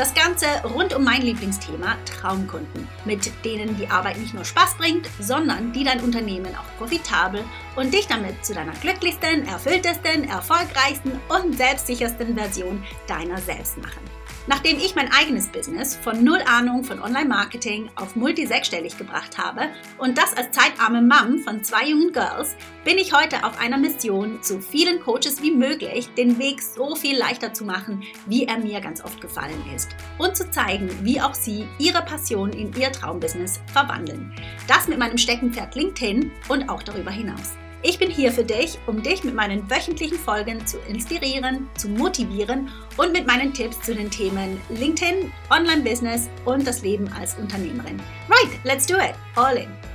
Das Ganze rund um mein Lieblingsthema Traumkunden, mit denen die Arbeit nicht nur Spaß bringt, sondern die dein Unternehmen auch profitabel und dich damit zu deiner glücklichsten, erfülltesten, erfolgreichsten und selbstsichersten Version deiner selbst machen. Nachdem ich mein eigenes Business von null Ahnung von Online-Marketing auf multi-sechsstellig gebracht habe und das als zeitarme Mom von zwei jungen Girls, bin ich heute auf einer Mission, so vielen Coaches wie möglich den Weg so viel leichter zu machen, wie er mir ganz oft gefallen ist. Und zu zeigen, wie auch sie ihre Passion in ihr Traumbusiness verwandeln. Das mit meinem Steckenpferd LinkedIn und auch darüber hinaus. Ich bin hier für dich, um dich mit meinen wöchentlichen Folgen zu inspirieren, zu motivieren und mit meinen Tipps zu den Themen LinkedIn, Online-Business und das Leben als Unternehmerin. Right, let's do it. All in.